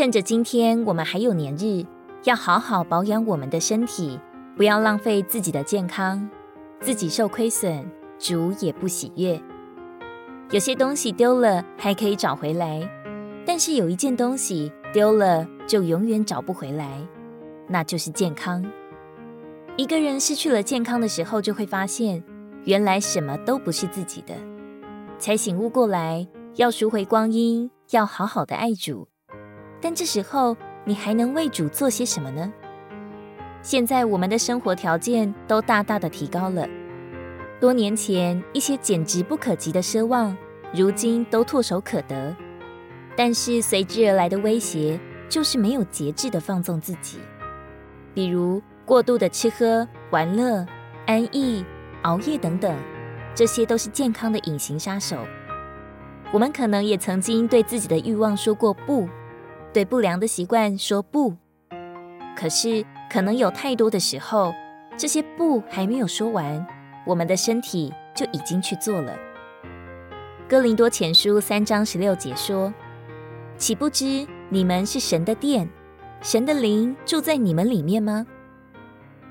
趁着今天我们还有年日，要好好保养我们的身体，不要浪费自己的健康，自己受亏损，主也不喜悦。有些东西丢了还可以找回来，但是有一件东西丢了就永远找不回来，那就是健康。一个人失去了健康的时候，就会发现原来什么都不是自己的，才醒悟过来要赎回光阴，要好好的爱主。但这时候你还能为主做些什么呢？现在我们的生活条件都大大的提高了。多年前，一些简直不可及的奢望，如今都唾手可得。但是随之而来的威胁，就是没有节制的放纵自己，比如过度的吃喝、玩乐、安逸、熬夜等等，这些都是健康的隐形杀手。我们可能也曾经对自己的欲望说过不，对不良的习惯说不。可是，可能有太多的时候，这些不还没有说完。我们的身体就已经去做了。哥林多前书三章十六节说：“岂不知你们是神的殿，神的灵住在你们里面吗？”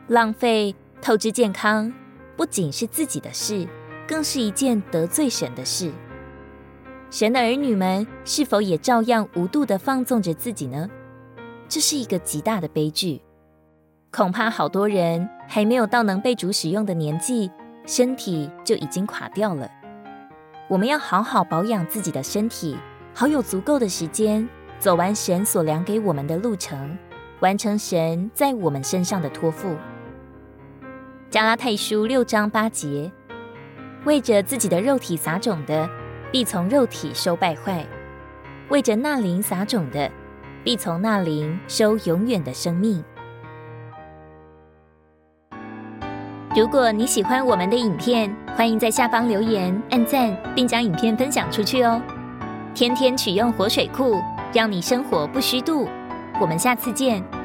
浪费、透支健康，不仅是自己的事，更是一件得罪神的事。神的儿女们是否也照样无度的放纵着自己呢？这是一个极大的悲剧。恐怕好多人还没有到能被主使用的年纪。身体就已经垮掉了。我们要好好保养自己的身体，好有足够的时间走完神所量给我们的路程，完成神在我们身上的托付。加拉太书六章八节：为着自己的肉体撒种的，必从肉体收败坏；为着那灵撒种的，必从那灵收永远的生命。如果你喜欢我们的影片，欢迎在下方留言、按赞，并将影片分享出去哦。天天取用活水库，让你生活不虚度。我们下次见。